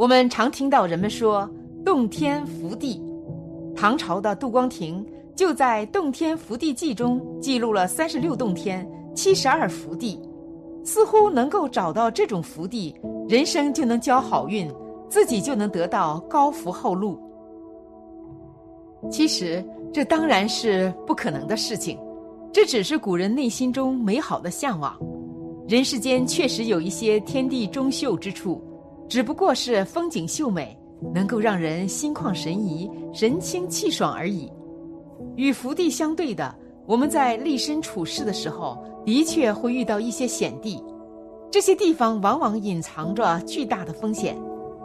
我们常听到人们说“洞天福地”，唐朝的杜光庭就在《洞天福地记》中记录了三十六洞天、七十二福地，似乎能够找到这种福地，人生就能交好运，自己就能得到高福厚禄。其实这当然是不可能的事情，这只是古人内心中美好的向往。人世间确实有一些天地中秀之处。只不过是风景秀美，能够让人心旷神怡、神清气爽而已。与福地相对的，我们在立身处世的时候，的确会遇到一些险地。这些地方往往隐藏着巨大的风险，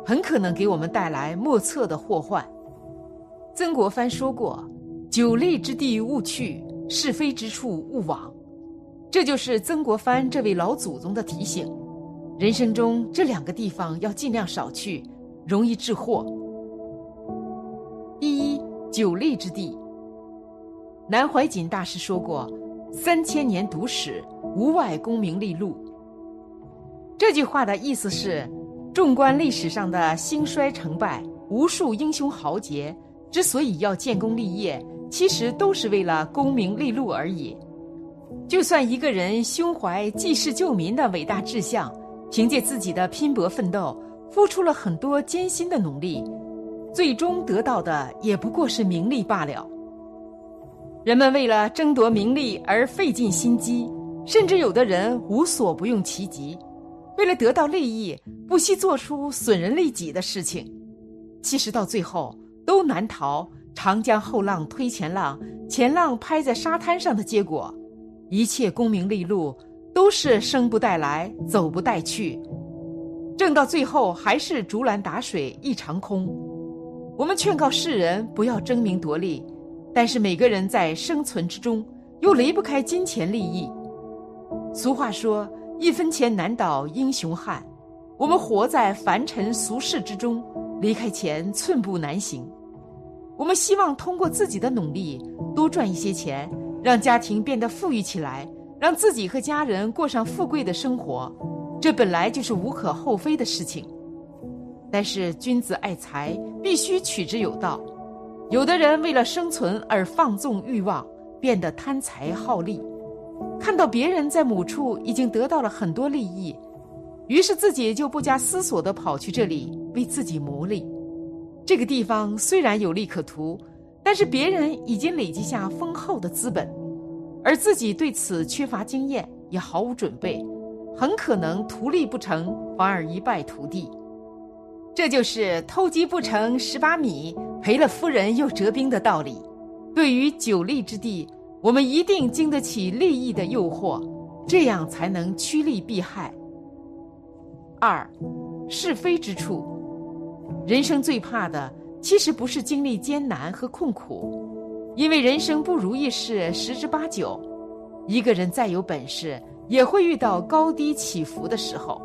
很可能给我们带来莫测的祸患。曾国藩说过：“久立之地勿去，是非之处勿往。”这就是曾国藩这位老祖宗的提醒。人生中这两个地方要尽量少去，容易致祸。第一，久立之地。南怀瑾大师说过：“三千年读史，无外功名利禄。”这句话的意思是，纵观历史上的兴衰成败，无数英雄豪杰之所以要建功立业，其实都是为了功名利禄而已。就算一个人胸怀济世救民的伟大志向，凭借自己的拼搏奋斗，付出了很多艰辛的努力，最终得到的也不过是名利罢了。人们为了争夺名利而费尽心机，甚至有的人无所不用其极，为了得到利益，不惜做出损人利己的事情。其实到最后，都难逃“长江后浪推前浪，前浪拍在沙滩上”的结果。一切功名利禄。都是生不带来，走不带去，挣到最后还是竹篮打水一场空。我们劝告世人不要争名夺利，但是每个人在生存之中又离不开金钱利益。俗话说：“一分钱难倒英雄汉。”我们活在凡尘俗世之中，离开钱寸步难行。我们希望通过自己的努力多赚一些钱，让家庭变得富裕起来。让自己和家人过上富贵的生活，这本来就是无可厚非的事情。但是君子爱财，必须取之有道。有的人为了生存而放纵欲望，变得贪财好利，看到别人在某处已经得到了很多利益，于是自己就不加思索地跑去这里为自己谋利。这个地方虽然有利可图，但是别人已经累积下丰厚的资本。而自己对此缺乏经验，也毫无准备，很可能图利不成，反而一败涂地。这就是偷鸡不成蚀把米，赔了夫人又折兵的道理。对于久立之地，我们一定经得起利益的诱惑，这样才能趋利避害。二，是非之处，人生最怕的其实不是经历艰难和困苦。因为人生不如意事十之八九，一个人再有本事，也会遇到高低起伏的时候。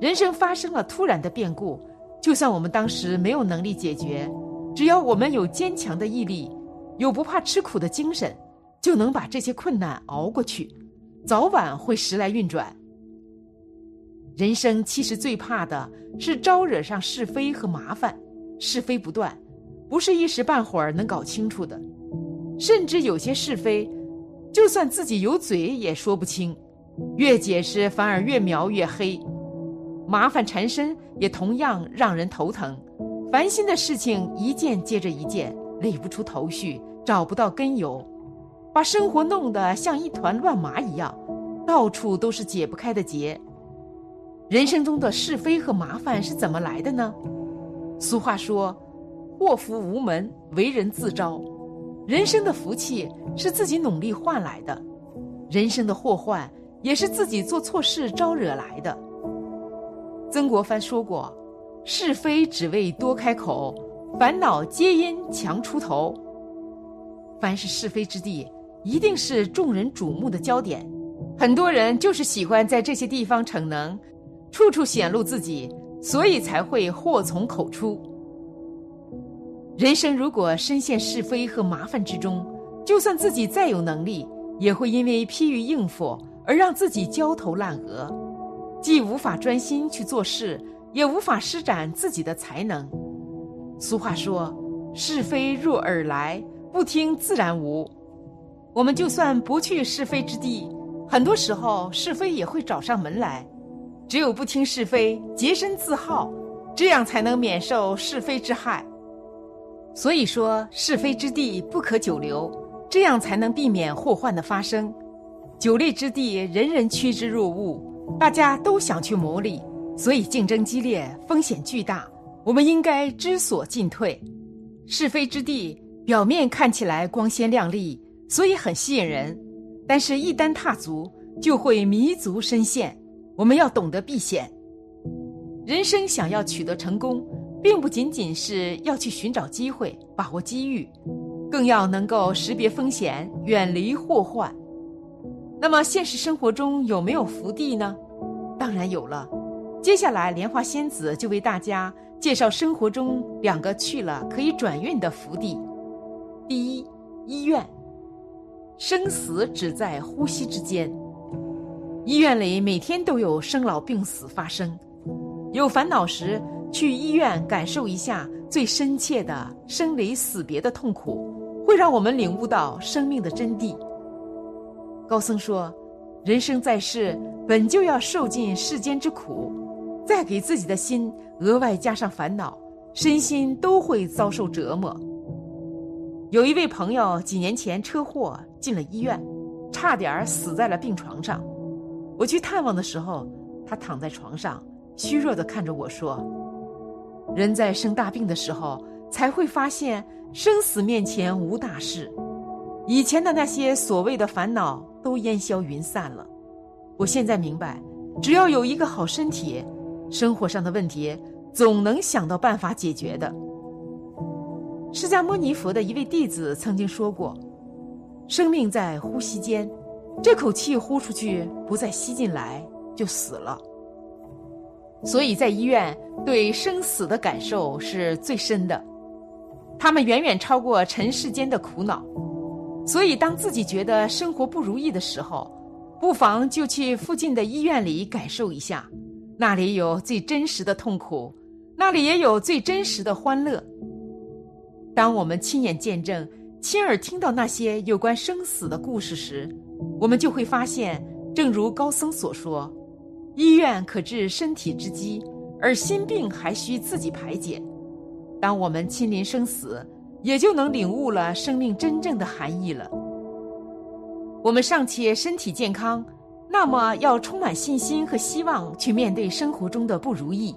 人生发生了突然的变故，就算我们当时没有能力解决，只要我们有坚强的毅力，有不怕吃苦的精神，就能把这些困难熬过去，早晚会时来运转。人生其实最怕的是招惹上是非和麻烦，是非不断。不是一时半会儿能搞清楚的，甚至有些是非，就算自己有嘴也说不清，越解释反而越描越黑，麻烦缠身也同样让人头疼，烦心的事情一件接着一件，理不出头绪，找不到根由，把生活弄得像一团乱麻一样，到处都是解不开的结。人生中的是非和麻烦是怎么来的呢？俗话说。祸福无门，为人自招。人生的福气是自己努力换来的，人生的祸患也是自己做错事招惹来的。曾国藩说过：“是非只为多开口，烦恼皆因强出头。”凡是是非之地，一定是众人瞩目的焦点。很多人就是喜欢在这些地方逞能，处处显露自己，所以才会祸从口出。人生如果深陷是非和麻烦之中，就算自己再有能力，也会因为疲于应付而让自己焦头烂额，既无法专心去做事，也无法施展自己的才能。俗话说：“是非入耳来。”不听自然无，我们就算不去是非之地，很多时候是非也会找上门来。只有不听是非，洁身自好，这样才能免受是非之害。所以说，是非之地不可久留，这样才能避免祸患的发生。久立之地，人人趋之若鹜，大家都想去谋利，所以竞争激烈，风险巨大。我们应该知所进退。是非之地。表面看起来光鲜亮丽，所以很吸引人，但是，一旦踏足，就会迷足深陷。我们要懂得避险。人生想要取得成功，并不仅仅是要去寻找机会、把握机遇，更要能够识别风险、远离祸患。那么，现实生活中有没有福地呢？当然有了。接下来，莲花仙子就为大家介绍生活中两个去了可以转运的福地。第一，医院，生死只在呼吸之间。医院里每天都有生老病死发生，有烦恼时去医院感受一下最深切的生离死别的痛苦，会让我们领悟到生命的真谛。高僧说，人生在世本就要受尽世间之苦，再给自己的心额外加上烦恼，身心都会遭受折磨。有一位朋友几年前车祸进了医院，差点死在了病床上。我去探望的时候，他躺在床上，虚弱的看着我说：“人在生大病的时候，才会发现生死面前无大事，以前的那些所谓的烦恼都烟消云散了。我现在明白，只要有一个好身体，生活上的问题总能想到办法解决的。”释迦牟尼佛的一位弟子曾经说过：“生命在呼吸间，这口气呼出去，不再吸进来，就死了。”所以在医院对生死的感受是最深的，他们远远超过尘世间的苦恼。所以，当自己觉得生活不如意的时候，不妨就去附近的医院里感受一下，那里有最真实的痛苦，那里也有最真实的欢乐。当我们亲眼见证、亲耳听到那些有关生死的故事时，我们就会发现，正如高僧所说：“医院可治身体之疾，而心病还需自己排解。”当我们亲临生死，也就能领悟了生命真正的含义了。我们尚且身体健康，那么要充满信心和希望去面对生活中的不如意。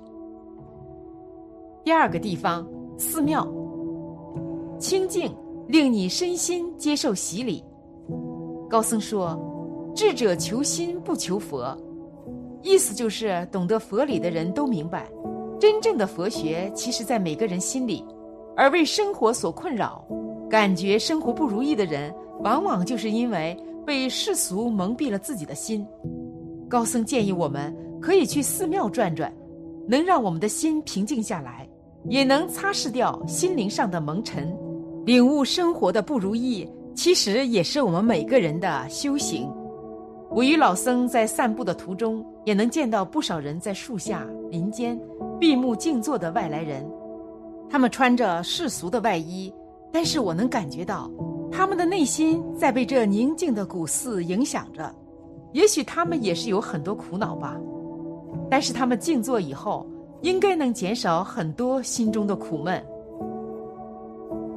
第二个地方，寺庙。清净令你身心接受洗礼。高僧说：“智者求心不求佛。”意思就是懂得佛理的人都明白，真正的佛学其实在每个人心里。而为生活所困扰、感觉生活不如意的人，往往就是因为被世俗蒙蔽了自己的心。高僧建议我们可以去寺庙转转，能让我们的心平静下来，也能擦拭掉心灵上的蒙尘。领悟生活的不如意，其实也是我们每个人的修行。我与老僧在散步的途中，也能见到不少人在树下、林间闭目静坐的外来人。他们穿着世俗的外衣，但是我能感觉到他们的内心在被这宁静的古寺影响着。也许他们也是有很多苦恼吧，但是他们静坐以后，应该能减少很多心中的苦闷。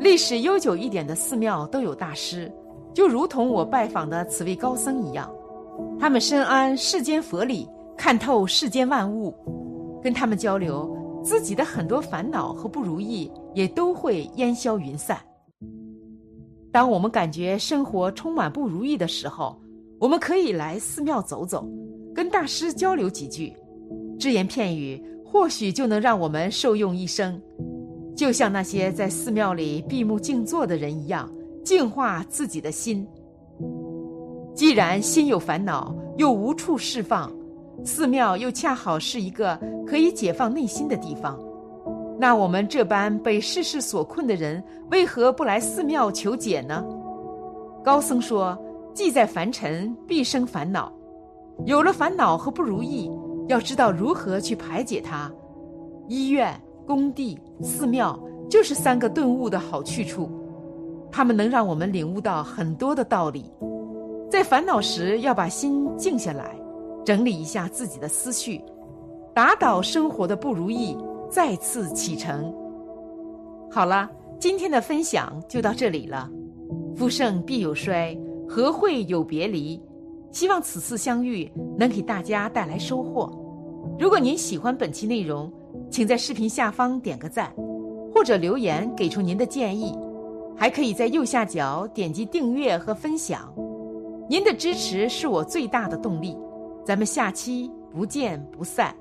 历史悠久一点的寺庙都有大师，就如同我拜访的此位高僧一样，他们深谙世间佛理，看透世间万物，跟他们交流，自己的很多烦恼和不如意也都会烟消云散。当我们感觉生活充满不如意的时候，我们可以来寺庙走走，跟大师交流几句，只言片语或许就能让我们受用一生，就像那些在寺庙里闭目静坐的人一样，净化自己的心。既然心有烦恼，又无处释放，寺庙又恰好是一个可以解放内心的地方。那我们这般被世事所困的人，为何不来寺庙求解呢？高僧说：“既在凡尘，必生烦恼。有了烦恼和不如意，要知道如何去排解它。医院、工地、寺庙，就是三个顿悟的好去处。他们能让我们领悟到很多的道理。在烦恼时，要把心静下来，整理一下自己的思绪，打倒生活的不如意。”再次启程。好了，今天的分享就到这里了。福盛必有衰，和会有别离。希望此次相遇能给大家带来收获。如果您喜欢本期内容，请在视频下方点个赞，或者留言给出您的建议。还可以在右下角点击订阅和分享。您的支持是我最大的动力。咱们下期不见不散。